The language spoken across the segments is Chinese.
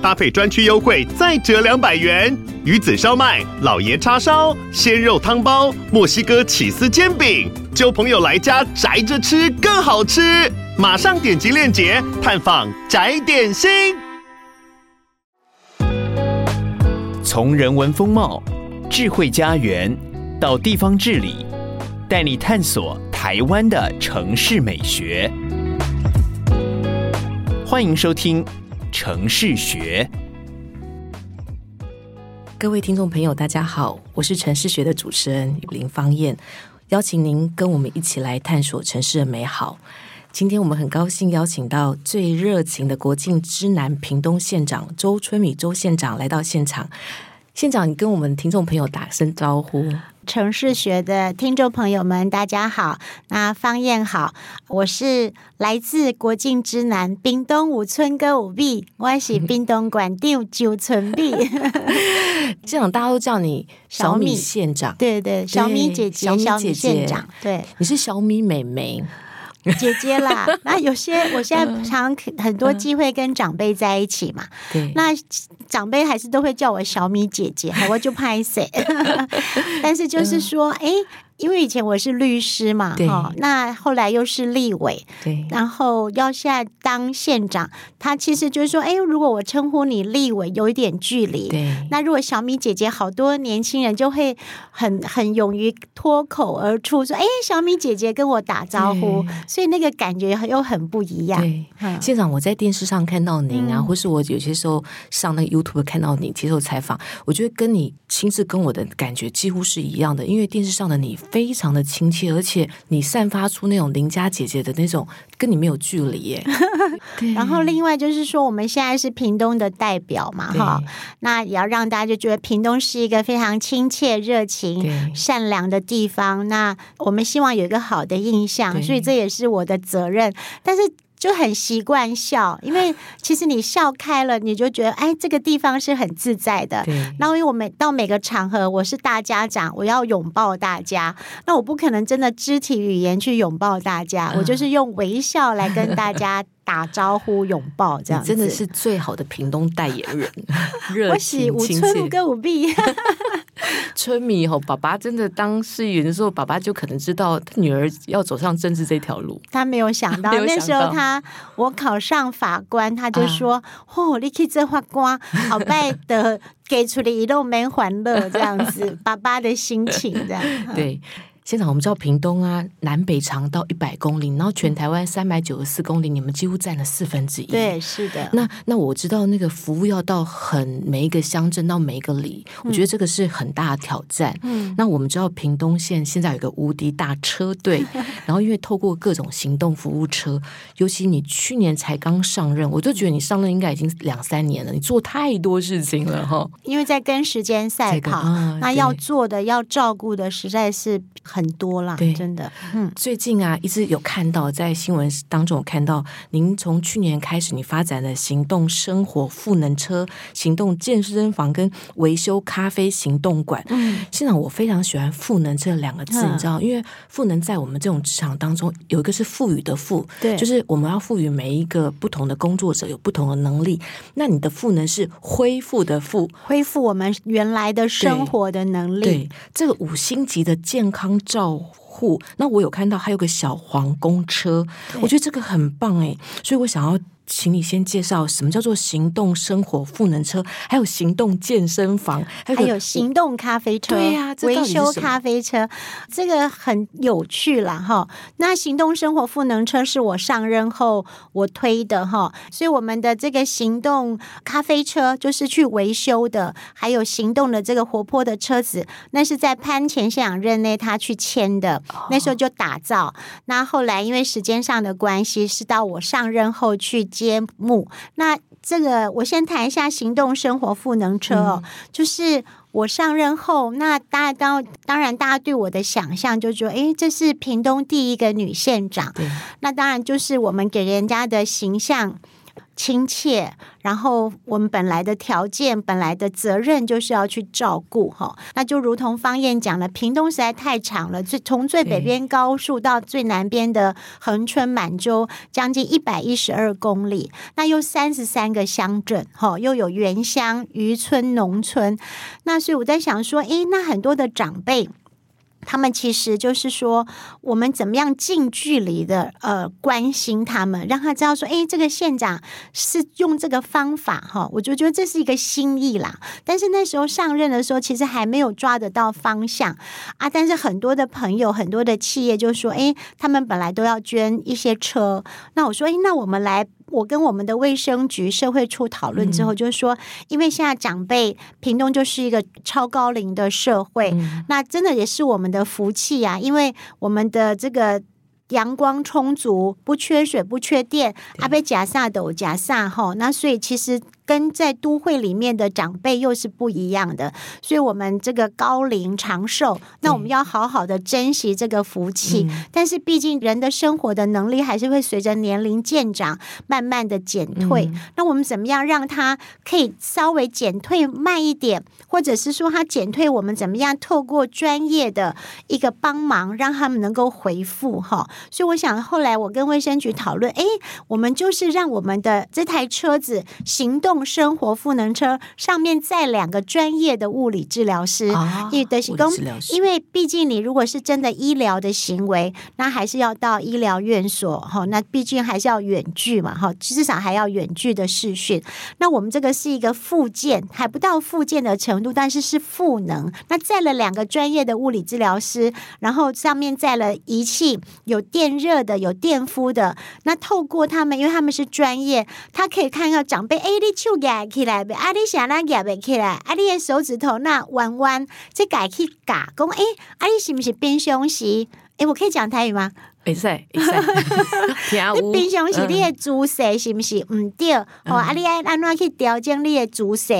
搭配专区优惠再折两百元。鱼子烧麦、老爷叉烧、鲜肉汤包、墨西哥起司煎饼，揪朋友来家宅着吃更好吃。马上点击链接探访宅点心。从人文风貌、智慧家园到地方治理，带你探索台湾的城市美学。欢迎收听《城市学》。各位听众朋友，大家好，我是城市学的主持人林芳燕，邀请您跟我们一起来探索城市的美好。今天我们很高兴邀请到最热情的国境之南屏东县长周春米周县长来到现场。县长，你跟我们听众朋友打声招呼。城市学的听众朋友们，大家好。那方燕好，我是来自国境之南冰东五村歌舞币，我是冰东馆长周春米。这样大家都叫你小米县长，对对，小米姐姐，小米县长，对，你是小米妹妹。姐姐啦，那有些我现在常很多机会跟长辈在一起嘛，对，那长辈还是都会叫我小米姐姐，我就拍谁，但是就是说，哎。因为以前我是律师嘛，哈，那后来又是立委，对，然后要现在当县长，他其实就是说，哎，如果我称呼你立委，有一点距离，对，那如果小米姐姐，好多年轻人就会很很勇于脱口而出说，哎，小米姐姐跟我打招呼，所以那个感觉又很不一样。对，县长，我在电视上看到您啊，嗯、或是我有些时候上那个 YouTube 看到你接受采访，我觉得跟你亲自跟我的感觉几乎是一样的，因为电视上的你。非常的亲切，而且你散发出那种邻家姐姐的那种，跟你没有距离耶。然后另外就是说，我们现在是屏东的代表嘛，哈，那也要让大家就觉得屏东是一个非常亲切、热情、善良的地方。那我们希望有一个好的印象，所以这也是我的责任。但是。就很习惯笑，因为 其实你笑开了，你就觉得哎，这个地方是很自在的。那因为我每到每个场合，我是大家长，我要拥抱大家，那我不可能真的肢体语言去拥抱大家，我就是用微笑来跟大家 打招呼、拥抱，这样真的是最好的屏东代言人，热情亲切。五村歌舞币。春米吼，爸爸真的当市议员的时候，爸爸就可能知道他女儿要走上政治这条路。他没有想到，那时候他我考上法官，他就说：“啊、哦，你去做法官，好拜的给出了一路没欢乐这样子。”爸爸的心情这样。对。现场我们知道屏东啊，南北长到一百公里，然后全台湾三百九十四公里，你们几乎占了四分之一。对，是的。那那我知道那个服务要到很每一个乡镇到每一个里，我觉得这个是很大的挑战。嗯。那我们知道屏东县现在有个无敌大车队，然后因为透过各种行动服务车，尤其你去年才刚上任，我就觉得你上任应该已经两三年了，你做太多事情了哈。因为在跟时间赛跑，啊、那要做的要照顾的实在是。很多啦，对，真的。嗯，最近啊，一直有看到在新闻当中有看到，您从去年开始，你发展的行动生活赋能车、行动健身房跟维修咖啡行动馆。嗯，现场我非常喜欢“赋能”这两个字，嗯、你知道，因为赋能在我们这种职场当中，有一个是赋予的赋，对，就是我们要赋予每一个不同的工作者有不同的能力。那你的赋能是恢复的复，恢复我们原来的生活的能力。对，对，这个五星级的健康。照护，那我有看到还有个小黄公车，我觉得这个很棒哎，所以我想要。请你先介绍什么叫做行动生活赋能车，还有行动健身房，还有，还有行动咖啡车。对呀、啊，维修咖啡车，这个很有趣了哈。那行动生活赋能车是我上任后我推的哈，所以我们的这个行动咖啡车就是去维修的，还有行动的这个活泼的车子，那是在潘前县长任内他去签的，那时候就打造。那后来因为时间上的关系，是到我上任后去。揭幕，那这个我先谈一下行动生活赋能车哦，嗯、就是我上任后，那大家当当然大家对我的想象就说，诶，这是屏东第一个女县长，那当然就是我们给人家的形象。亲切，然后我们本来的条件、本来的责任就是要去照顾哈，那就如同方燕讲了，屏东实在太长了，最从最北边高速到最南边的恒春满洲，将近一百一十二公里，那又三十三个乡镇哈，又有原乡、渔村、农村，那所以我在想说，诶，那很多的长辈。他们其实就是说，我们怎么样近距离的呃关心他们，让他知道说，哎，这个县长是用这个方法哈，我就觉得这是一个心意啦。但是那时候上任的时候，其实还没有抓得到方向啊。但是很多的朋友、很多的企业就说，哎，他们本来都要捐一些车，那我说，哎，那我们来。我跟我们的卫生局社会处讨论之后，就是说，因为现在长辈屏东就是一个超高龄的社会，那真的也是我们的福气呀，因为我们的这个阳光充足，不缺水，不缺电，阿贝加萨斗加萨吼，那所以其实。跟在都会里面的长辈又是不一样的，所以我们这个高龄长寿，那我们要好好的珍惜这个福气。嗯、但是毕竟人的生活的能力还是会随着年龄渐长慢慢的减退。嗯、那我们怎么样让他可以稍微减退慢一点，或者是说他减退，我们怎么样透过专业的一个帮忙，让他们能够回复哈？所以我想后来我跟卫生局讨论，哎，我们就是让我们的这台车子行动。生活赋能车上面载两个专业的物理治疗师，也的是工，因为毕竟你如果是真的医疗的行为，那还是要到医疗院所哈，那毕竟还是要远距嘛哈，至少还要远距的视讯。那我们这个是一个附件，还不到附件的程度，但是是赋能。那载了两个专业的物理治疗师，然后上面载了仪器，有电热的，有电敷的。那透过他们，因为他们是专业，他可以看到长辈 A 力就夹起来，啊！你想那举不起来？啊！你的手指头那弯弯，这改去夹，讲诶，啊！你是不是冰箱时？诶，我可以讲台语吗？会使，会使。你平常时你的姿势是不是唔对？哦，啊！你爱安怎去调整你的姿势？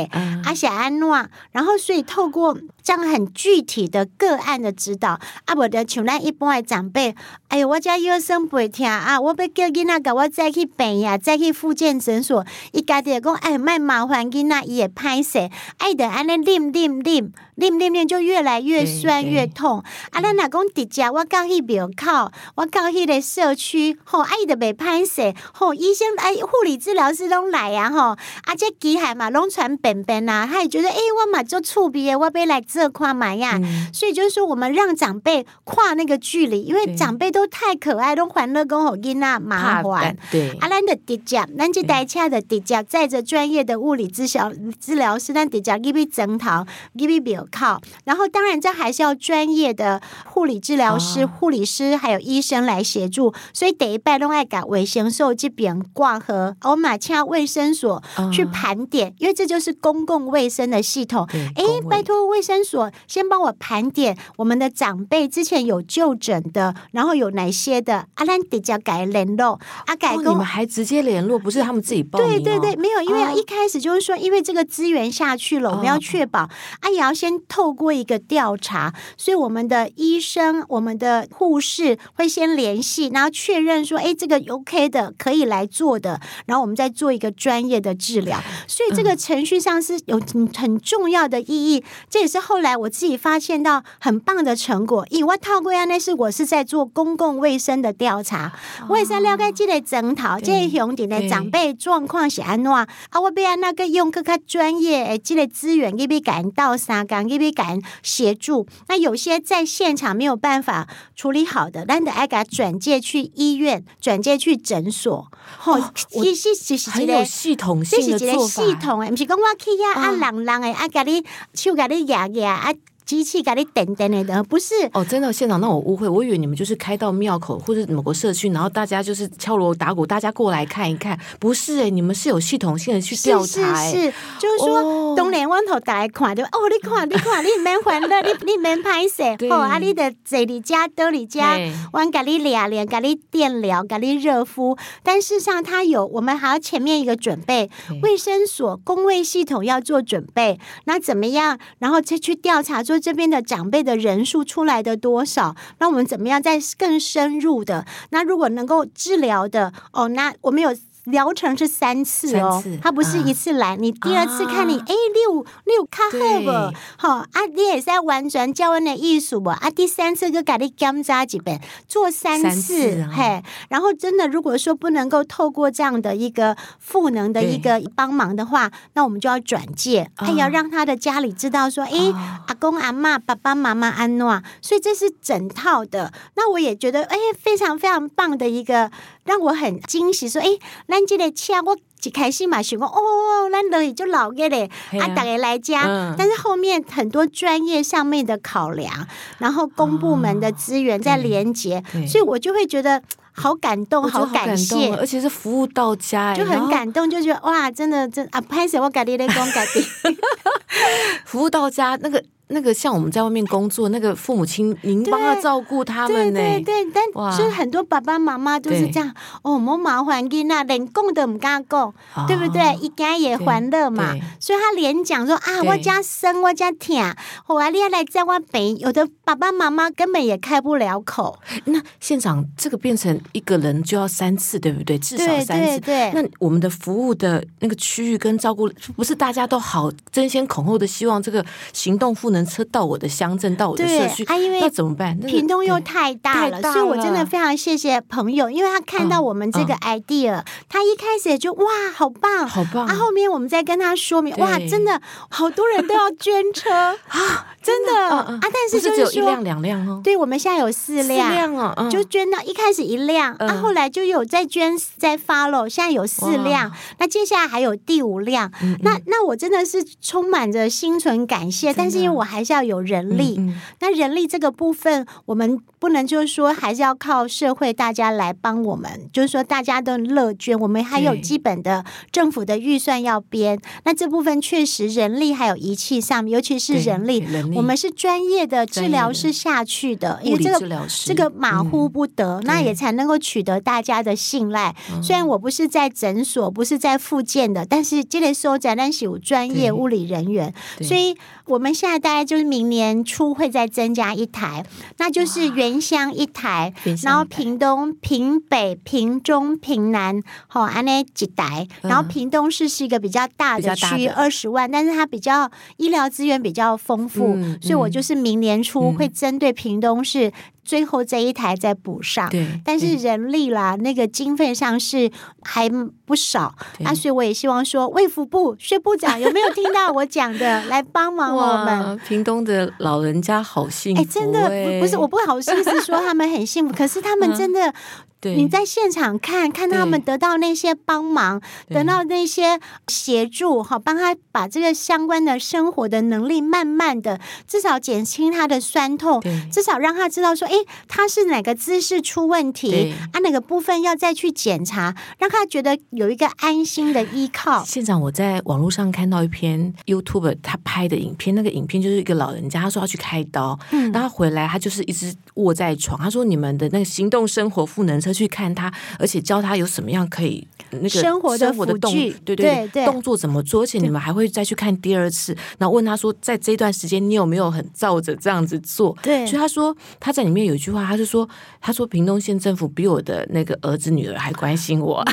啊，是安怎？然后，所以透过。这样很具体的个案的指导，啊，不得像咱一般的长辈，哎呦，我家腰酸背痛啊，我要叫囡仔甲我再去病呀，再去复健诊所，伊家己讲，哎，卖麻烦囡仔，伊会歹势，爱的安尼啉啉啉啉啉啉就越来越酸越痛。啊，咱若讲直接，我到去庙口，我到迄个社区，吼，爱的袂歹势，吼，医生哎，护理治疗师拢来啊，吼，啊，这机械嘛拢传便便呐，他也觉得，哎，我嘛做厝边的，我要来。这跨买呀，所以就是说，我们让长辈跨那个距离，因为长辈都太可爱，都欢乐跟好囡仔麻烦。对，阿兰的迪迦，咱这台车的迪迦载着专业的物理治疗治疗师，咱迪迦给你整套，给你表靠。然后，当然这还是要专业的护理治疗师、护理师还有医生来协助。所以第一拜拢爱搞卫生所这边挂和，我马请卫生所去盘点，因为这就是公共卫生的系统。哎，拜托卫生所。先帮我盘点我们的长辈之前有就诊的，然后有哪些的阿兰迪加改联络阿改工，你们还直接联络，不是他们自己报名？对对对，没有，因为一开始就是说，因为这个资源下去了，我们要确保啊，也要先透过一个调查，所以我们的医生、我们的护士会先联系，然后确认说，哎，这个 OK 的，可以来做的，然后我们再做一个专业的治疗。所以这个程序上是有很重要的意义，这也是后。来我自己发现到很棒的成果，因为我透过那是我是在做公共卫生的调查，哦、我也是了解这个整套，这个兄弟的长辈状况是安怎啊？我要那个用更加专业的这个资源，给别感到三岗，给别感协助。那有些在现场没有办法处理好的，那得爱给他转介去医院，转介去诊所。哦，其实其实很有系统性的做法。系统诶，不是讲我去呀啊，人人诶，啊，甲你手甲你压压。啊！机器给你等等的，不是哦，真的现场，让我误会，我以为你们就是开到庙口或者某个社区，然后大家就是敲锣打鼓，大家过来看一看，不是哎、欸，你们是有系统性的去调查、欸，是是，是，就是说东莲湾头大家看对吧？哦，你看你看，你免欢乐，你 你免拍摄，哦，啊，你的这里家兜里家，我给你俩脸，给你电疗，给你热敷，但事实上它有，我们还要前面一个准备，卫生所工卫系统要做准备，那怎么样？然后再去调查这边的长辈的人数出来的多少？那我们怎么样再更深入的？那如果能够治疗的哦，那我们有。疗程是三次哦，他不是一次来。啊、你第二次看你哎，六六卡好不？好啊，你也是在玩转教恩的艺术不？啊，第三次就给你检查几遍，做三次，三次哦、嘿。然后真的，如果说不能够透过这样的一个赋能的一个帮忙的话，那我们就要转介，还要让他的家里知道说，哎、哦，阿公阿嬷、爸爸妈妈安诺，所以这是整套的。那我也觉得，哎，非常非常棒的一个。让我很惊喜，说：“哎，咱这个车我一开始嘛想讲，哦，咱乐意就老个嘞，啊，大家来家。嗯、但是后面很多专业上面的考量，然后公部门的资源在连接，哦、所以我就会觉觉得好感动，好感谢，而且是服务到家，就很感动，就觉得哇，真的真啊，拍谢我改你的光改的，服务到家那个。”那个像我们在外面工作，那个父母亲，您帮他照顾他们呢？对对对，但是很多爸爸妈妈都是这样。哦，莫麻烦囡啊，连供都唔敢供，对不对？一家也欢乐嘛，所以他连讲说啊，我家生，我家疼，我啊，你要来在我陪。有的爸爸妈妈根本也开不了口。那现场这个变成一个人就要三次，对不对？至少三次。对，那我们的服务的那个区域跟照顾，不是大家都好争先恐后的希望这个行动赋能车到我的乡镇，到我的社区，啊，因为那怎么办？屏东又太大了，所以我真的非常谢谢朋友，因为他看到我们这个 idea，、他一开始也就哇，好棒，好棒。啊，后面我们再跟他说明，哇，真的好多人都要捐车。啊，真的，啊，啊！但是就是说是只有一辆两辆哦，对，我们现在有四辆，四辆哦，嗯、就捐到一开始一辆，嗯、啊，后来就有再捐再 follow，现在有四辆，那接下来还有第五辆，那那我真的是充满着心存感谢，但是因为我还是要。有人力，嗯嗯，那人力这个部分，我们不能就是说，还是要靠社会大家来帮我们，就是说大家都乐捐，我们还有基本的政府的预算要编。那这部分确实人力还有仪器上面，尤其是人力，人力。我们是专业的治疗师下去的，因为这个这个马虎不得，嗯、那也才能够取得大家的信赖。虽然我不是在诊所，不是在复健的，但是这个时候咱咱是有专业物理人员，所以我们现在大概就是。明年初会再增加一台，那就是原乡一台，然后屏东、屏北、屏中、屏南，好，安内几台。然后屏东市是一个比较大的区，二十万，但是它比较医疗资源比较丰富，嗯、所以我就是明年初会针对屏东市。最后这一台再补上，对，但是人力啦，那个经费上是还不少，啊，所以我也希望说，卫福部薛部长有没有听到我讲的，来帮忙我们。屏东的老人家好幸福，欸，哎，真的不不是，我不好意思说他们很幸福，可是他们真的。对。你在现场看看他们得到那些帮忙，得到那些协助，好帮他把这个相关的生活的能力慢慢的至少减轻他的酸痛，至少让他知道说，哎，他是哪个姿势出问题，啊，哪个部分要再去检查，让他觉得有一个安心的依靠。现场我在网络上看到一篇 YouTube 他拍的影片，那个影片就是一个老人家，他说要去开刀，嗯，然后回来他就是一直卧在床，他说你们的那个行动生活赋能。去看他，而且教他有什么样可以那个生活的辅具，对对对，动作怎么做？而且你们还会再去看第二次，然后问他说，在这段时间你有没有很照着这样子做？对，所以他说他在里面有一句话，他就说，他说屏东县政府比我的那个儿子女儿还关心我。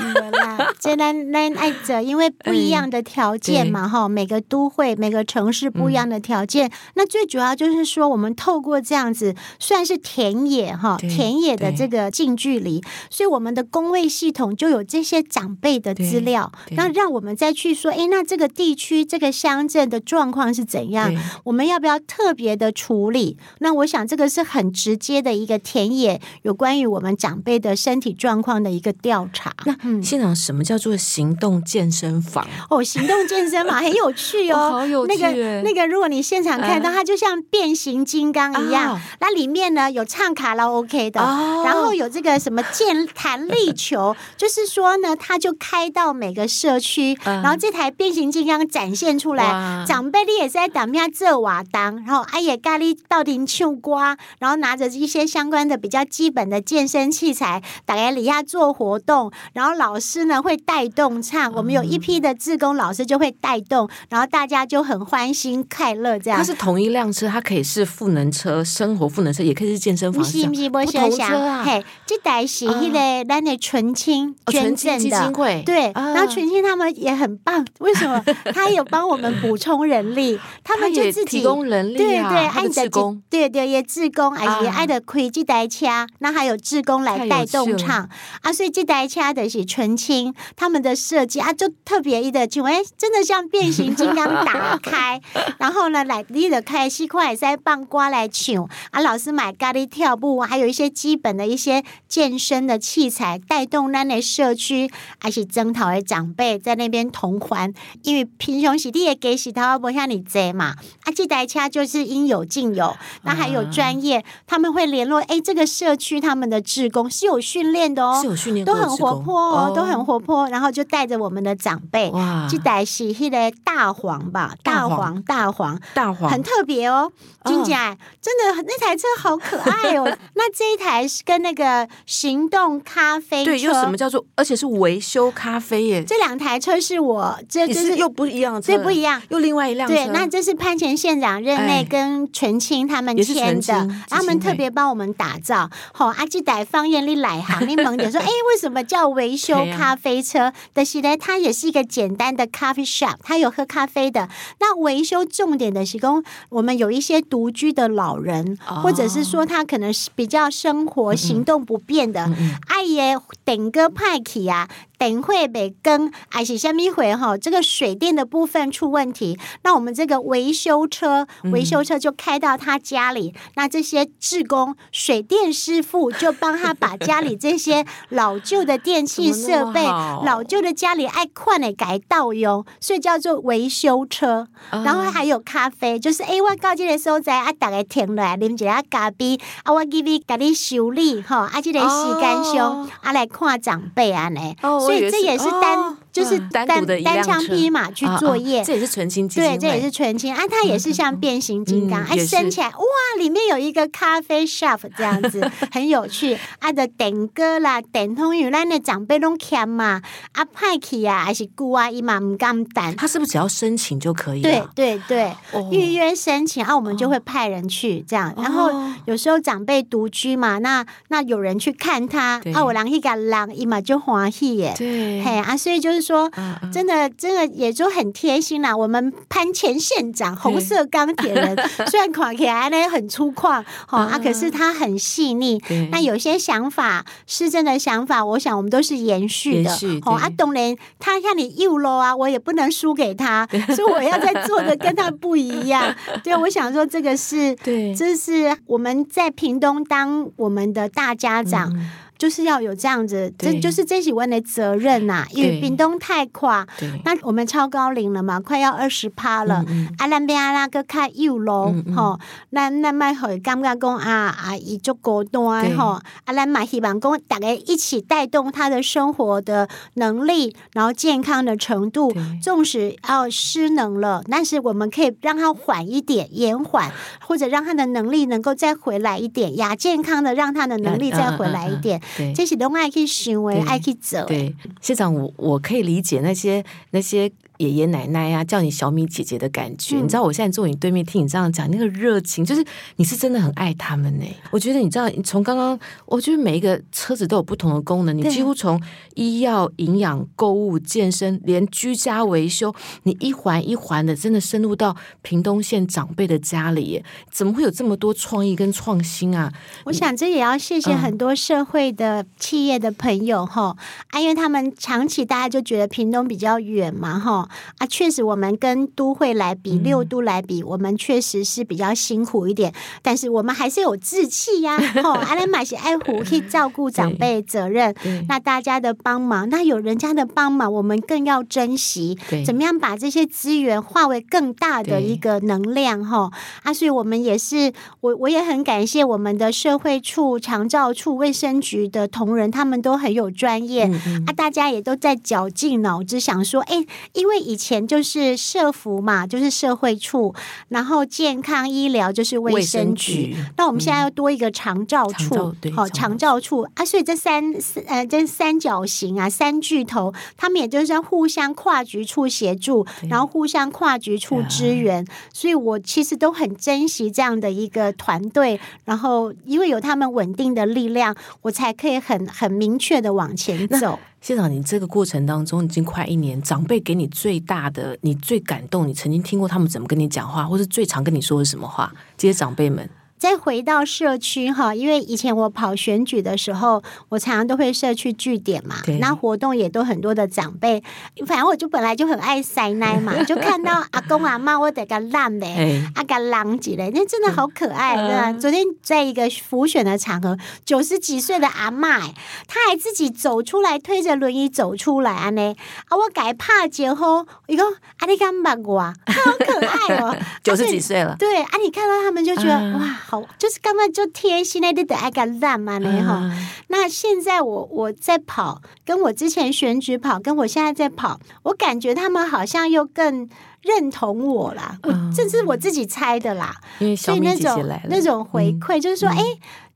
这咱咱爱者，因为不一样的条件嘛，哈，每个都会、每个城市不一样的条件。那最主要就是说，我们透过这样子，算是田野哈，田野的这个近距离。所以我们的工位系统就有这些长辈的资料，那让我们再去说，哎，那这个地区这个乡镇的状况是怎样？我们要不要特别的处理？那我想这个是很直接的一个田野有关于我们长辈的身体状况的一个调查。那现场什么叫叫做行动健身房。哦，行动健身房 很有趣哦，哦好有趣。那个那个，如果你现场看到，它就像变形金刚一样。那里面呢有唱卡拉 OK 的，然后有这个什么健弹力球，就是说呢，它就开到每个社区，然后这台变形金刚展现出来，长辈你也是在当面这瓦当，然后阿爷咖喱到底秋瓜，然后拿着一些相关的比较基本的健身器材，大家底下做活动，然后老师呢会带动唱，我们有一批的志工老师就会带动，然后大家就很欢欣快乐这样。它是同一辆车，它可以是赋能车、生活赋能车，也可以是健身房。不是不是，不同车啊。嘿，这台是那个咱的纯青捐赠的，对。然后纯青他们也很棒，为什么？他有帮我们补充人力，他们就自己提供人力啊，对对，爱的工，对对，也志工，而且爱的亏这台车，那还有志工来带动唱啊，所以这台车的是纯青他们的设计啊，就特别的，就哎，真的像变形金刚打开，然后呢，来你的开西块塞棒瓜来抢啊，老师买咖喱跳步，还有一些基本的一些健身的器材，带动咱的社区，还是征讨的长辈在那边同欢，因为平常时你也给洗头不像你这嘛，啊，这台车就是应有尽有，那还有专业，他们会联络，哎，这个社区他们的职工是有训练的哦，是有训练，都很活泼哦，都很活泼，然后就带着我们的长辈，哇，这台是那个大黄吧，大黄，大黄，大黄，很特别哦，金姐，真的那台车好可爱哦，那这一台是跟那个行动咖啡车，对，又什么叫做，而且是维修咖啡耶，这两台车是我，这就是又不一样，这不一样，又另外一辆车，对，那这是潘前县长任内跟纯青他们签的，他们特别帮我们打造。好，阿基代方言里来行，你猛点说，哎，为什么叫维修咖啡车？但是呢，它也是一个简单的 coffee shop，它有喝咖啡的。那维修重点的是供我们有一些独居的老人，或者是说他可能是比较生活行动不便的，阿爷顶个派去啊。等会被更，还是下面回哈，这个水电的部分出问题，那我们这个维修车，维修车就开到他家里，嗯、那这些志工、水电师傅就帮他把家里这些老旧的电器设备、老旧的家里爱困的改道用，所以叫做维修车。然后还有咖啡，就是哎，我到这个所在啊，大家停落来啉一下咖啡，啊，我给你给你修理哈，啊，这个时间上啊来看长辈啊呢。所以这也是单，哦、就是单单枪匹马去作业，啊啊、这也是纯青，对，这也是纯青啊，它也是像变形金刚，哎、嗯，升起来哇，里面有一个咖啡 shop 这样子，很有趣。啊的点歌啦，点通有咱的长辈拢欠嘛，啊派去啊，还是姑啊姨妈唔敢等，他是不是只要申请就可以？对对对，预约申请啊，我们就会派人去这样。然后有时候长辈独居嘛，那那有人去看他，啊，我人去个人伊嘛就欢喜耶。对。嘿啊，所以就是说，真的，真的也就很贴心啦。我们潘前县长红色钢铁人，虽然看起来呢很粗犷，哈啊，可是他很细腻。那有些想法，施政的想法，我想我们都是延续的。哦啊，当然他看你又 low 啊，我也不能输给他，所以我要再做的跟他不一样。对，我想说这个是，对，这是我们在屏东当我们的大家长。就是要有这样子，这就是这是我们的责任呐、啊。因为屏东太垮，那我们超高龄了嘛，快要二十趴了。阿兰边阿拉个开幼咯，吼，那那麦会感觉讲啊啊，伊足高端吼。阿兰嘛希望讲大家一起带动他的生活的能力，然后健康的程度。纵使要失能了，但是我们可以让他缓一点，延缓，或者让他的能力能够再回来一点，亚健康的让他的能力再回来一点。对，这是拢爱去行为，爱去走。对，县长，我我可以理解那些那些。爷爷奶奶呀、啊，叫你小米姐姐的感觉，嗯、你知道我现在坐你对面听你这样讲，那个热情，就是你是真的很爱他们呢。我觉得你知道，从刚刚，我觉得每一个车子都有不同的功能，你几乎从医药、营养、购物、健身，连居家维修，你一环一环的，真的深入到屏东县长辈的家里耶，怎么会有这么多创意跟创新啊？我想这也要谢谢很多社会的企业的朋友哈，啊、嗯，因为他们长期大家就觉得屏东比较远嘛哈。哈啊，确实我们跟都会来比，六都来比，我们确实是比较辛苦一点，但是我们还是有志气呀。哈，阿兰玛西爱护可以照顾 长辈责任，那大家的帮忙，那有人家的帮忙，我们更要珍惜。怎么样把这些资源化为更大的一个能量？哈啊，所以我们也是，我我也很感谢我们的社会处、长照处、卫生局的同仁，他们都很有专业啊，大家也都在绞尽脑汁想说，哎，因为以前就是社福嘛，就是社会处，然后健康医疗就是卫生局，那我们现在要多一个长照处，好，长照。处。啊，所以这三呃这三角形啊，三巨头，他们也就是要互相跨局处协助，然后互相跨局处支援，所以我其实都很珍惜这样的一个团队，然后因为有他们稳定的力量，我才可以很很明确的往前走。县长，你这个过程当中已经快一年，长辈给你最大的、你最感动，你曾经听过他们怎么跟你讲话，或是最常跟你说的什么话？这些长辈们。再回到社区哈，因为以前我跑选举的时候，我常常都会社区据点嘛，那活动也都很多的长辈。反正我就本来就很爱塞奶嘛，就看到阿公阿妈，我得个烂的，阿个狼几嘞，那真的好可爱，对吧？昨天在一个浮选的场合，九十几岁的阿妈，她还自己走出来，推着轮椅走出来啊呢，啊我改怕结婚，一个阿你敢把我，好可爱哦，九十几岁了，对啊，你看到他们就觉得哇。就是刚刚就贴心那的爱个烂嘛呢哈。那现在我我在跑，跟我之前选举跑，跟我现在在跑，我感觉他们好像又更认同我啦。我这是我自己猜的啦。所以那种那种回馈，就是说，哎，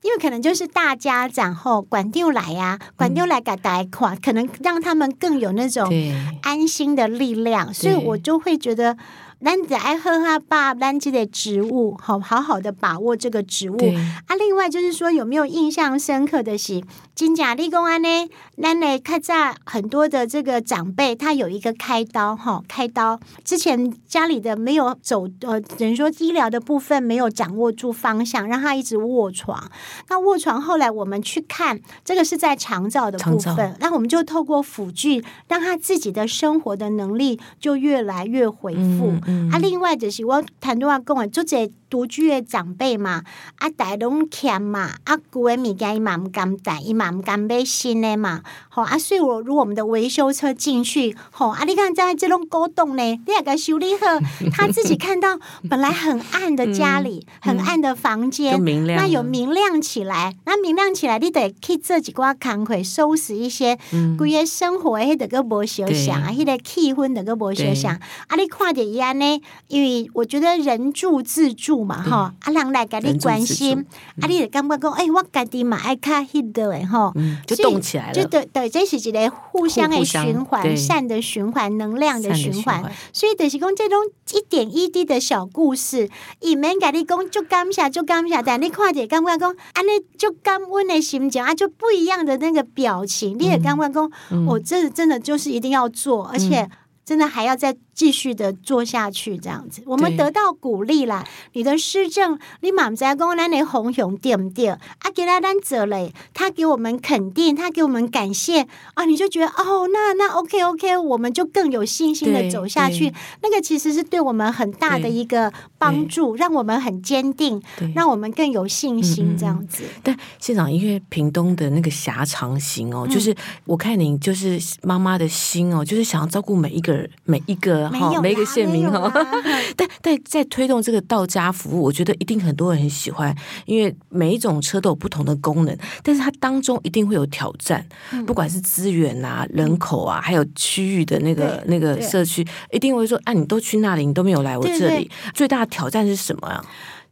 因为可能就是大家长后管丢来呀，管丢来给大家看，可能让他们更有那种安心的力量，所以我就会觉得。咱只爱喝哈把咱这个职务，好好好的把握这个植物。啊，另外就是说，有没有印象深刻的是，金甲立功安呢？那呢看在很多的这个长辈，他有一个开刀哈，开刀之前家里的没有走，呃，等于说医疗的部分没有掌握住方向，让他一直卧床。那卧床后来我们去看，这个是在长照的部分，那我们就透过辅具，让他自己的生活的能力就越来越恢复。嗯嗯、啊，另外就是我谈多话跟我就这独居的长辈嘛，啊，大拢欠嘛，啊，旧的物件伊嘛毋甘带，伊嘛毋甘买新的嘛，吼啊，所以我如果我们的维修车进去，吼啊，你看在这种古董呢，你也个修理好，他自己看到本来很暗的家里，嗯、很暗的房间，那有明亮起来，那明亮起来，你得去这几挂工课，收拾一些，规个生活迄个个无相像啊，迄个气氛的个无相想，啊，你看着伊安呢，因为我觉得人住自住嘛，哈，啊人来给你关心，啊，你就感觉讲，哎，我家己嘛爱看迄个诶，吼，就动起来了，就对对，这是一个互相的循环，善的循环，能量的循环，所以就是讲这种一点一滴的小故事，伊免甲你讲就感谢就感谢，但你看着感觉讲，安尼就感恩的心情啊，就不一样的那个表情，你也感觉讲，我这真的就是一定要做，而且。真的还要再继续的做下去，这样子，我们得到鼓励啦。你的施政，你妈在讲咱的红熊对不对？啊，给他担责嘞，他给我们肯定，他给我们感谢啊，你就觉得哦，那那 OK OK，我们就更有信心的走下去。那个其实是对我们很大的一个帮助，让我们很坚定，让我们更有信心这样子。但县长，因为屏东的那个狭长型哦，就是我看您就是妈妈的心哦，就是想要照顾每一个人。每一个哈，每一个县民哈，但但在推动这个到家服务，我觉得一定很多人很喜欢，因为每一种车都有不同的功能，但是它当中一定会有挑战，不管是资源啊、人口啊，还有区域的那个那个社区，一定会说，啊，你都去那里，你都没有来我这里，最大的挑战是什么啊？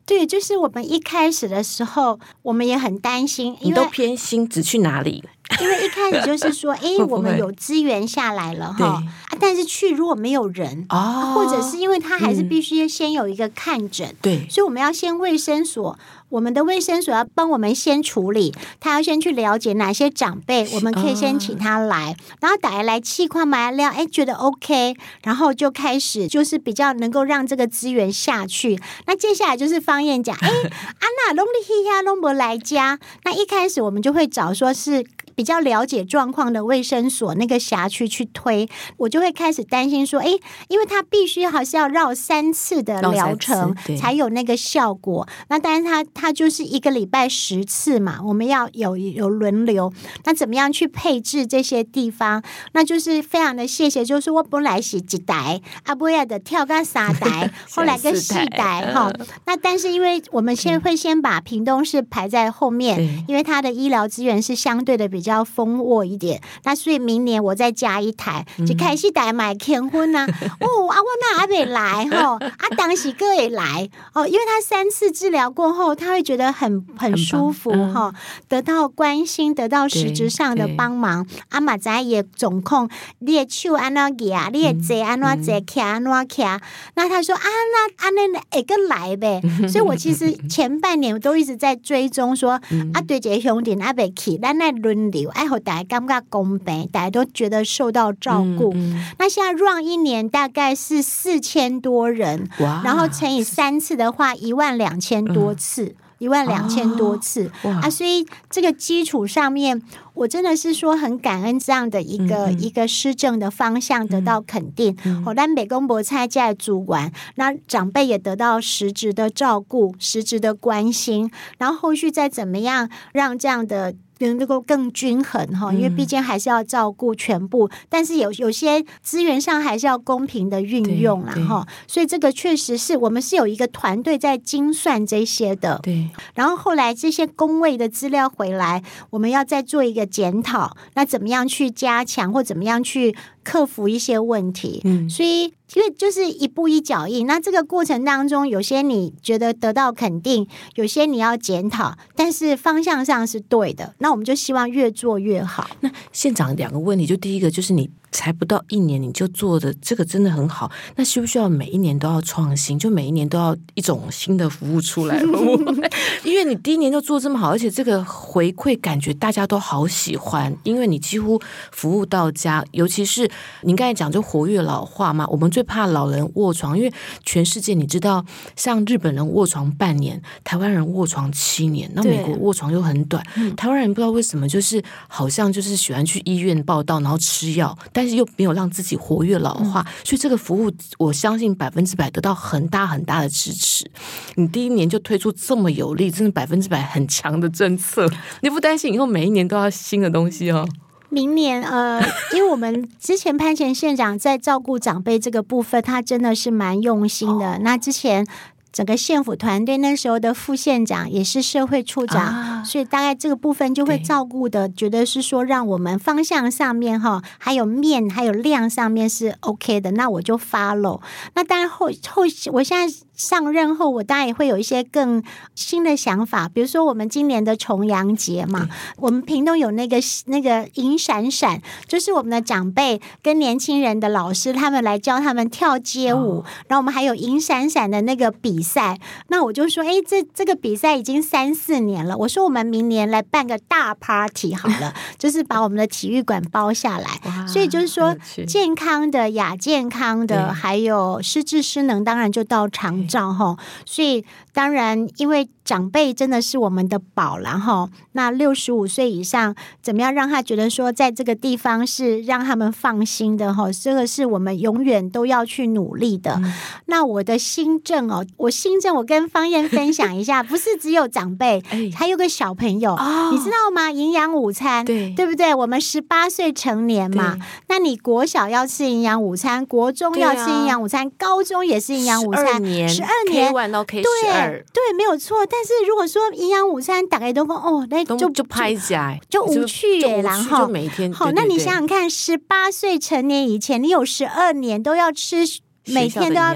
对，就是我们一开始的时候，我们也很担心，你都偏心，只去哪里？因为一开始就是说，哎，我们有资源下来了哈，啊，但是去如果没有人，哦，或者是因为他还是必须先有一个看诊，对，所以我们要先卫生所，我们的卫生所要帮我们先处理，他要先去了解哪些长辈，我们可以先请他来，然后打来来气矿买料，哎，觉得 OK，然后就开始就是比较能够让这个资源下去。那接下来就是方燕讲，哎，安娜隆利希亚龙博来家，那一开始我们就会找说是。比较了解状况的卫生所那个辖区去推，我就会开始担心说，哎，因为他必须还是要绕三次的疗程才有那个效果。那当然他他就是一个礼拜十次嘛，我们要有有轮流。那怎么样去配置这些地方？那就是非常的谢谢，就是我本来是几台，阿不要的跳个三台，后来个四台哈。那但是因为我们先会先把屏东市排在后面，因为它的医疗资源是相对的比较丰沃一点。那所以明年我再加一台，就开始台买结婚呐。哦啊，我那还没来吼，啊，当时哥也来哦，因为他三次治疗过后，他会觉得很很舒服哈，得到关心，得到实质上的帮忙。阿马仔也总控，你的手安怎举，你的坐安怎坐，徛安怎徛。那他说啊，那安那一个来呗。所以我其实前半年我都一直在追踪说，嗯、啊，对这些兄弟阿伯去，咱来轮流，爱好大家感觉公平，大家都觉得受到照顾。那现在 run 一年大概是四千多人，然后乘以三次的话，一万两千多次。一万两千多次、啊，所以这个基础上面，我真的是说很感恩这样的一个、一个施政的方向得到肯定。后来美公博参加主管，那长辈也得到实质的照顾、实质的关心，然后后续再怎么样让这样的。能够更均衡哈，因为毕竟还是要照顾全部，嗯、但是有有些资源上还是要公平的运用啦哈。所以这个确实是我们是有一个团队在精算这些的。对。然后后来这些工位的资料回来，我们要再做一个检讨，那怎么样去加强或怎么样去克服一些问题？嗯。所以。因为就是一步一脚印，那这个过程当中，有些你觉得得到肯定，有些你要检讨，但是方向上是对的。那我们就希望越做越好。那县长两个问题，就第一个就是你。才不到一年，你就做的这个真的很好。那需不需要每一年都要创新？就每一年都要一种新的服务出来？因为你第一年就做这么好，而且这个回馈感觉大家都好喜欢，因为你几乎服务到家。尤其是您刚才讲就活跃老化嘛，我们最怕老人卧床，因为全世界你知道，像日本人卧床半年，台湾人卧床七年，那美国卧床又很短。台湾人不知道为什么，就是好像就是喜欢去医院报到，然后吃药。但是又没有让自己活跃老化，嗯、所以这个服务我相信百分之百得到很大很大的支持。你第一年就推出这么有力，真的百分之百很强的政策，你不担心以后每一年都要新的东西哦？明年呃，因为我们之前潘前县长在照顾长辈这个部分，他真的是蛮用心的。哦、那之前。整个县府团队那时候的副县长也是社会处长，啊、所以大概这个部分就会照顾的，觉得是说让我们方向上面哈，还有面还有量上面是 OK 的，那我就 follow。那当然后后我现在。上任后，我当然也会有一些更新的想法，比如说我们今年的重阳节嘛，我们屏东有那个那个银闪闪，就是我们的长辈跟年轻人的老师，他们来教他们跳街舞，哦、然后我们还有银闪闪的那个比赛。那我就说，哎，这这个比赛已经三四年了，我说我们明年来办个大 party 好了，就是把我们的体育馆包下来。所以就是说，健康的、亚健康的，还有失智失能，当然就到场。账号，所以当然，因为长辈真的是我们的宝，然后那六十五岁以上，怎么样让他觉得说，在这个地方是让他们放心的哈？这个是我们永远都要去努力的。嗯、那我的新政哦，我新政，我跟方燕分享一下，不是只有长辈，还有个小朋友，哦、你知道吗？营养午餐，对对不对？我们十八岁成年嘛，那你国小要吃营养午餐，国中要吃营养午餐，啊、高中也是营养午餐。十二年 K 到 K 十二，对对，没有错。但是如果说营养午餐打开都说哦，那就就拍起来就无趣耶，然后就每天好。那你想想看，十八岁成年以前，你有十二年都要吃。每天都要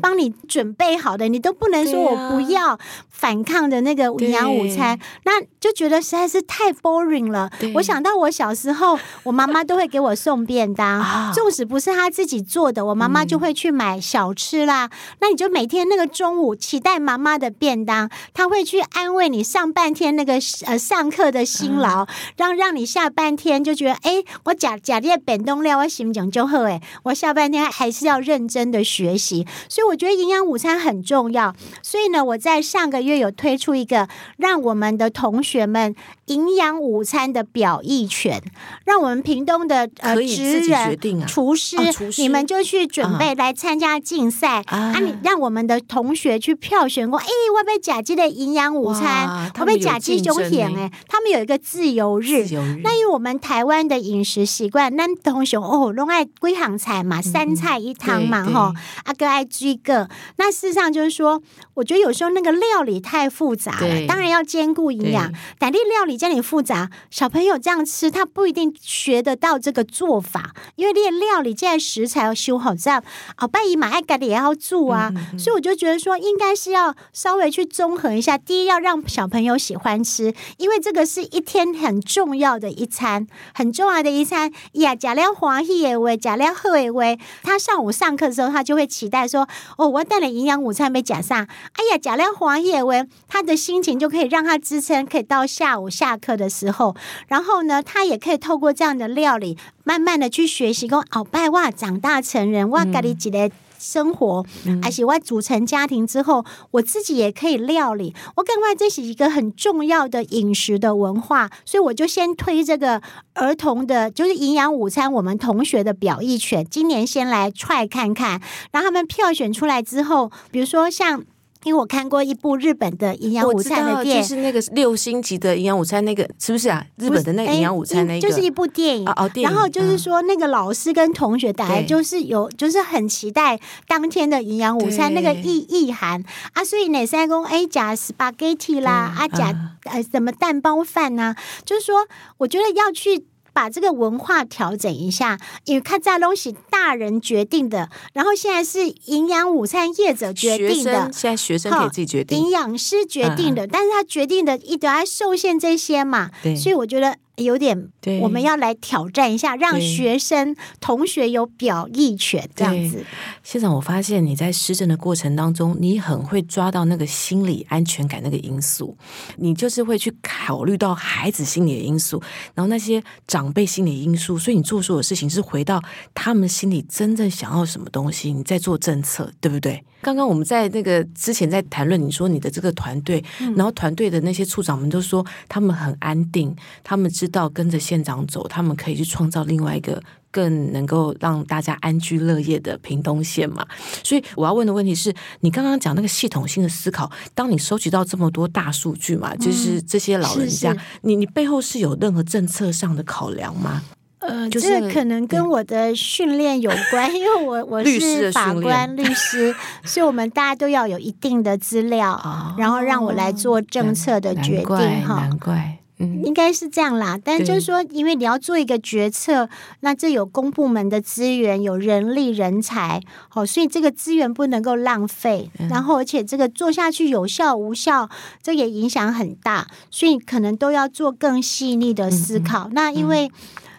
帮你准备好的，你都不能说我不要反抗的那个营养午餐，那就觉得实在是太 boring 了。我想到我小时候，我妈妈都会给我送便当，纵使不是她自己做的，我妈妈就会去买小吃啦。那你就每天那个中午期待妈妈的便当，她会去安慰你上半天那个呃上课的辛劳，让让你下半天就觉得哎，我假假的便当料我心情就好哎，我下半天还是要认真。真的学习。所以我觉得营养午餐很重要。所以呢，我在上个月有推出一个，让我们的同学们营养午餐的表意权，让我们屏东的呃职人、厨师、哦、厨师，你们就去准备来参加竞赛。啊，啊！你让我们的同学去票选过，哎，我被甲基的营养午餐，我被甲基凶险？哎，他们有一个自由日，自由日。那因为我们台湾的饮食习惯，那同学哦，拢爱归行菜嘛，三菜一汤嘛，哈、嗯，阿哥爱居个。那事实上就是说，我觉得有时候那个料理太复杂了，当然要兼顾营养，但你料理这里复杂，小朋友这样吃，他不一定学得到这个做法，因为练料理现在食材要修好，这样哦，拜姨妈爱咖喱也要做啊、嗯，所以我就觉得说，应该是要稍微去综合一下。第一，要让小朋友喜欢吃，因为这个是一天很重要的一餐，很重要的一餐呀。假料黄喜的话，假料好的话，他上午上课的时候，他就会期待说：“哦，我带了营养午餐没假上。”哎呀，假料黄叶文，他的心情就可以让他支撑，可以到下午下课的时候，然后呢，他也可以透过这样的料理，慢慢的去学习。跟鳌，拜哇，长大成人，哇，咖喱几个。生活，而且我组成家庭之后，我自己也可以料理。我感觉这是一个很重要的饮食的文化，所以我就先推这个儿童的，就是营养午餐。我们同学的表意权，今年先来 try 看看，然后他们票选出来之后，比如说像。因为我看过一部日本的营养午餐的电影，就是那个六星级的营养午餐，那个是不是啊？日本的那个营养午餐，那个就是一部电影。哦哦，电影。然后就是说，那个老师跟同学大概就是有，就是很期待当天的营养午餐那个意意涵啊。所以哪三公哎加 spaghetti 啦，啊加呃什么蛋包饭呐？就是说，我觉得要去。把这个文化调整一下，因为看这东西大人决定的，然后现在是营养午餐业者决定的，现在学生可以自己决定，营养师决定的，嗯、但是他决定的一直还受限这些嘛，所以我觉得。有点，我们要来挑战一下，让学生同学有表意权这样子。现场我发现你在施政的过程当中，你很会抓到那个心理安全感那个因素，你就是会去考虑到孩子心理的因素，然后那些长辈心理因素，所以你做所有事情是回到他们心里真正想要什么东西，你在做政策，对不对？刚刚我们在那个之前在谈论，你说你的这个团队，然后团队的那些处长们都说他们很安定，他们知道跟着县长走，他们可以去创造另外一个更能够让大家安居乐业的屏东县嘛。所以我要问的问题是，你刚刚讲那个系统性的思考，当你收集到这么多大数据嘛，就是这些老人家，你你背后是有任何政策上的考量吗？呃，这个可能跟我的训练有关，因为我 我是法官律师，所以我们大家都要有一定的资料，哦、然后让我来做政策的决定哈。难怪，嗯，应该是这样啦。但就是说，因为你要做一个决策，那这有公部门的资源，有人力人才，好，所以这个资源不能够浪费。然后，而且这个做下去有效无效，这也影响很大，所以可能都要做更细腻的思考。嗯、那因为。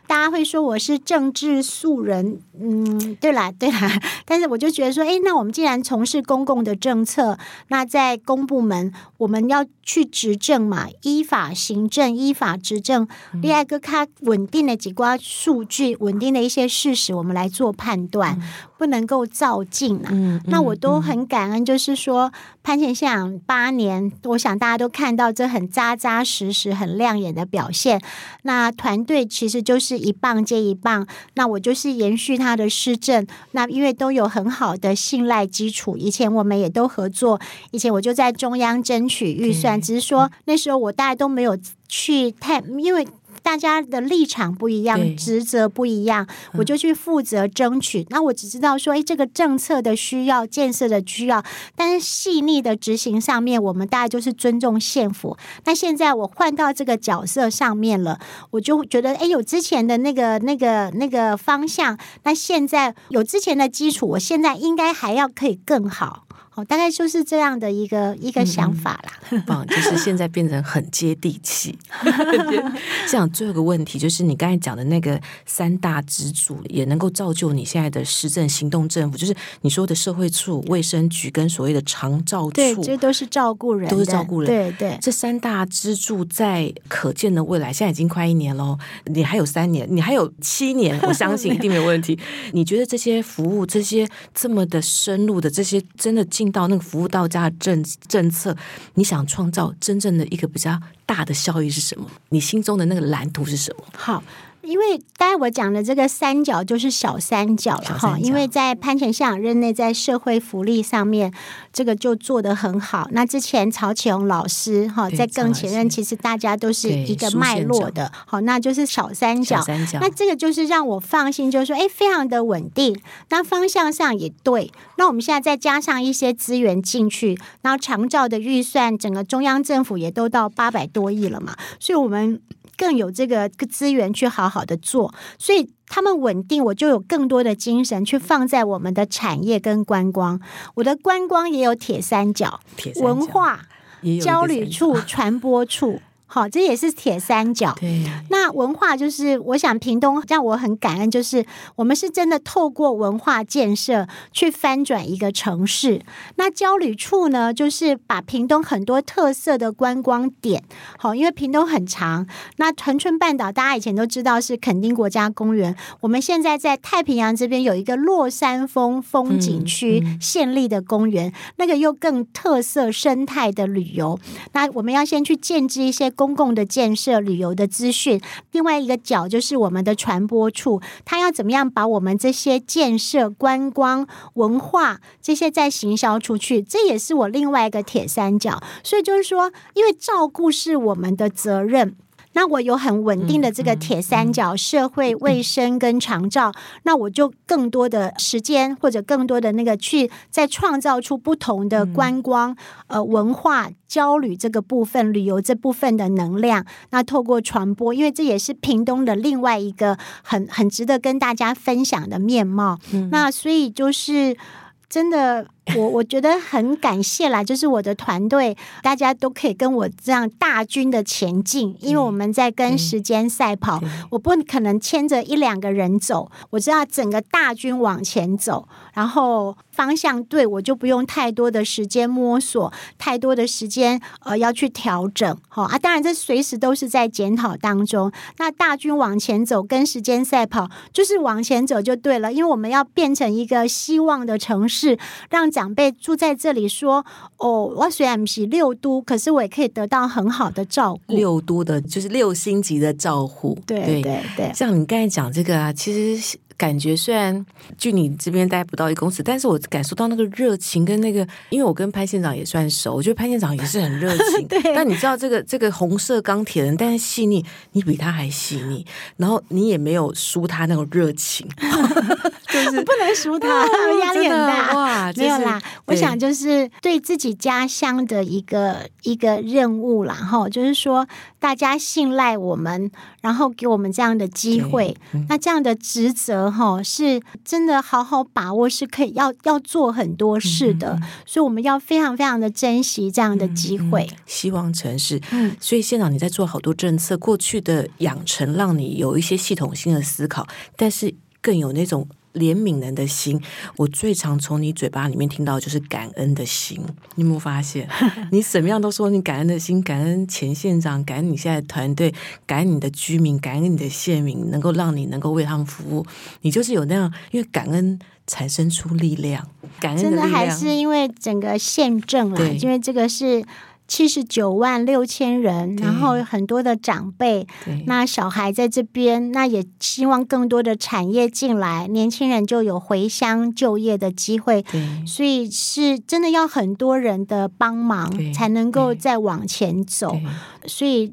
大家会说我是政治素人，嗯，对啦，对啦，但是我就觉得说，哎，那我们既然从事公共的政策，那在公部门我们要去执政嘛，依法行政，依法执政，另外一个它稳定的几瓜数据，稳定的一些事实，我们来做判断，不能够躁进啊。嗯，那我都很感恩，就是说潘前县长八年，我想大家都看到这很扎扎实实、很亮眼的表现。那团队其实就是。一棒接一棒，那我就是延续他的施政。那因为都有很好的信赖基础，以前我们也都合作。以前我就在中央争取预算，只是说那时候我大家都没有去太，因为。大家的立场不一样，职责不一样，我就去负责争取。那我只知道说，哎，这个政策的需要，建设的需要，但是细腻的执行上面，我们大概就是尊重县府。那现在我换到这个角色上面了，我就觉得，哎，有之前的那个、那个、那个方向，那现在有之前的基础，我现在应该还要可以更好。好，大概就是这样的一个一个想法啦。很 棒，就是现在变成很接地气。这样最后一个问题就是，你刚才讲的那个三大支柱，也能够造就你现在的施政行动政府，就是你说的社会处、卫生局跟所谓的长照处，对，这都是照顾人，都是照顾人。对对，这三大支柱在可见的未来，现在已经快一年喽，你还有三年，你还有七年，我相信一定没有问题。你觉得这些服务，这些这么的深入的，这些真的进到那个服务到家的政政策，你想创造真正的一个比较大的效益是什么？你心中的那个蓝图是什么？好。因为刚才我讲的这个三角就是小三角了哈，因为在潘前县长任内，在社会福利上面，这个就做得很好。那之前曹启宏老师哈，在更前任，其实大家都是一个脉络的，好，那就是小三角。三角。那这个就是让我放心，就是说，哎，非常的稳定，那方向上也对。那我们现在再加上一些资源进去，然后长照的预算，整个中央政府也都到八百多亿了嘛，所以我们。更有这个资源去好好的做，所以他们稳定，我就有更多的精神去放在我们的产业跟观光。我的观光也有铁三角，铁三角文化、交流处、传播处。好，这也是铁三角。对，那文化就是，我想屏东让我很感恩，就是我们是真的透过文化建设去翻转一个城市。那交旅处呢，就是把屏东很多特色的观光点，好，因为屏东很长。那恒春半岛大家以前都知道是垦丁国家公园，我们现在在太平洋这边有一个落山峰风景区县立的公园，那个又更特色生态的旅游。那我们要先去建置一些。公共的建设、旅游的资讯，另外一个角就是我们的传播处，它要怎么样把我们这些建设、观光、文化这些再行销出去？这也是我另外一个铁三角。所以就是说，因为照顾是我们的责任。那我有很稳定的这个铁三角，社会卫生跟长照，那我就更多的时间或者更多的那个去再创造出不同的观光、呃文化、交旅这个部分、旅游这部分的能量。那透过传播，因为这也是屏东的另外一个很很值得跟大家分享的面貌。那所以就是真的。我我觉得很感谢啦，就是我的团队，大家都可以跟我这样大军的前进，因为我们在跟时间赛跑，我不可能牵着一两个人走，我知道整个大军往前走，然后方向对，我就不用太多的时间摸索，太多的时间呃要去调整，好啊，当然这随时都是在检讨当中。那大军往前走，跟时间赛跑，就是往前走就对了，因为我们要变成一个希望的城市，让。长辈住在这里说：“哦，我虽然不是六都，可是我也可以得到很好的照顾。六都的就是六星级的照顾。对对对，对像你刚才讲这个啊，其实。”感觉虽然距你这边待不到一公尺，但是我感受到那个热情跟那个，因为我跟潘县长也算熟，我觉得潘县长也是很热情。对。但你知道这个这个红色钢铁人，但是细腻，你比他还细腻，然后你也没有输他那种热情，就是 不能输他，压力很大哇。没有啦，我想就是对自己家乡的一个一个任务啦，哈，就是说大家信赖我们，然后给我们这样的机会，那这样的职责。哈，是真的好好把握，是可以要要做很多事的，嗯，所以我们要非常非常的珍惜这样的机会。嗯嗯，希望城市，嗯，所以县长你在做好多政策，过去的养成让你有一些系统性的思考，但是更有那种。怜悯人的心，我最常从你嘴巴里面听到就是感恩的心。你有没有发现？你什么样都说你感恩的心，感恩前县长，感恩你现在的团队，感恩你的居民，感恩你的县民，能够让你能够为他们服务。你就是有那样，因为感恩产生出力量，感恩的力量。真的还是因为整个县政啦，因为这个是。七十九万六千人，然后很多的长辈，那小孩在这边，那也希望更多的产业进来，年轻人就有回乡就业的机会。所以是真的要很多人的帮忙，才能够再往前走。所以，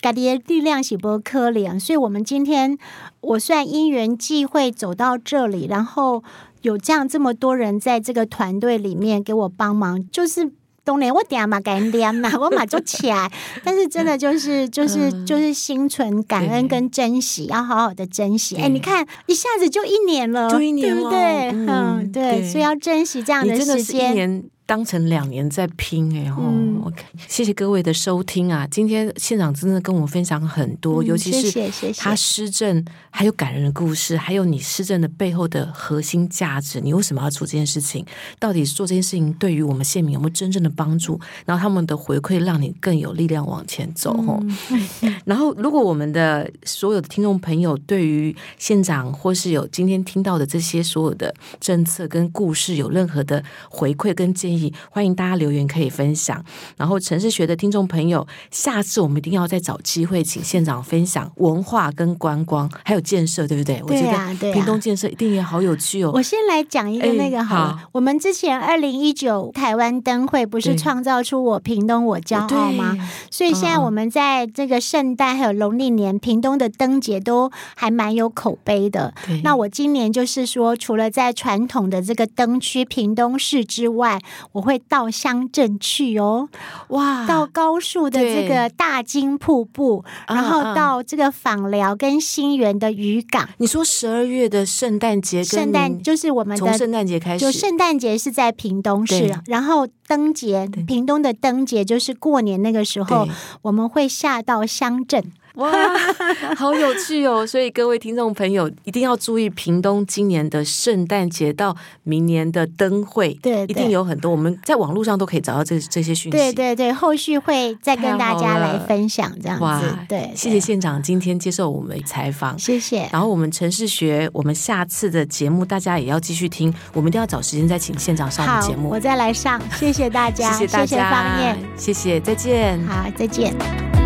家己的力量是不可怜。所以我们今天，我算因缘际会走到这里，然后有这样这么多人在这个团队里面给我帮忙，就是。当然我点嘛感恩呐，我马就起来。但是真的就是就是就是心存感恩跟珍惜，要好好的珍惜。哎，你看一下子就一年了，就一年了，对不对？嗯，对，所以要珍惜这样的时间。当成两年在拼哎吼，OK，谢谢各位的收听啊！今天县长真的跟我们分享很多，尤其是他施政还有感人的故事，还有你施政的背后的核心价值，你为什么要做这件事情？到底做这件事情对于我们县民有没有真正的帮助？然后他们的回馈让你更有力量往前走吼。然后，如果我们的所有的听众朋友对于县长或是有今天听到的这些所有的政策跟故事有任何的回馈跟建议，欢迎大家留言可以分享，然后城市学的听众朋友，下次我们一定要再找机会请县长分享文化跟观光还有建设，对不对？对啊，对啊，屏东建设一定也好有趣哦。我先来讲一个那个好，好，我们之前二零一九台湾灯会不是创造出我屏东我骄傲吗？所以现在我们在这个圣诞还有农历年，屏东的灯节都还蛮有口碑的。那我今年就是说，除了在传统的这个灯区屏东市之外，我会到乡镇去哦，哇！到高树的这个大金瀑布，然后到这个访寮跟新园的渔港。你说十二月的圣诞节，圣诞就是我们的从圣诞节开始，就圣诞节是在屏东市，然后灯节，屏东的灯节就是过年那个时候，我们会下到乡镇。哇，好有趣哦！所以各位听众朋友一定要注意屏东今年的圣诞节到明年的灯会，对，一定有很多我们在网络上都可以找到这这些讯息。对对对，后续会再跟大家来分享这样子。哇，对，谢谢县长今天接受我们采访，谢谢。然后我们城市学，我们下次的节目大家也要继续听，我们一定要找时间再请县长上我们节目。我再来上，谢谢大家，谢谢大家，谢谢方燕，谢谢，再见，好，再见。